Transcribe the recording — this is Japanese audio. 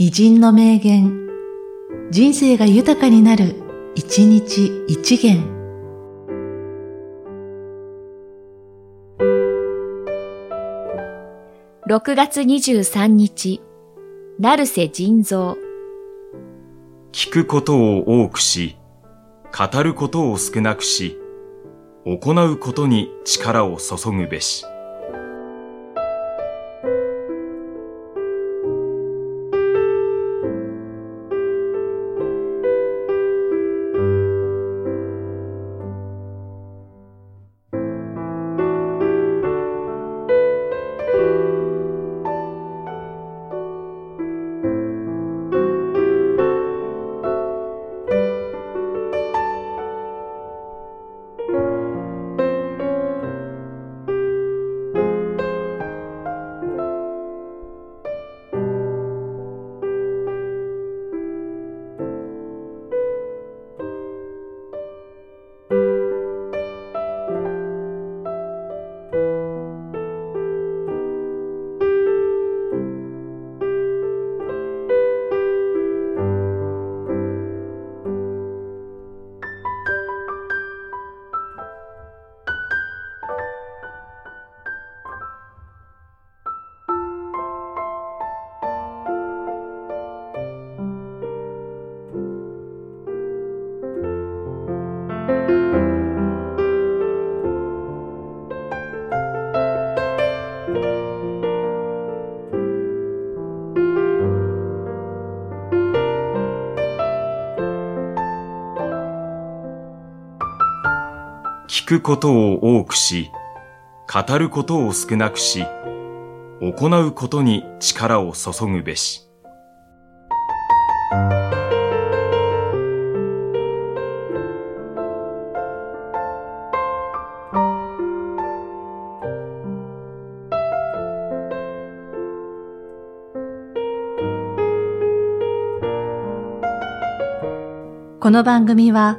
偉人の名言、人生が豊かになる、一日一元。6月23日、成瀬仁蔵。聞くことを多くし、語ることを少なくし、行うことに力を注ぐべし。聞くことを多くし、語ることを少なくし、行うことに力を注ぐべし。この番組は、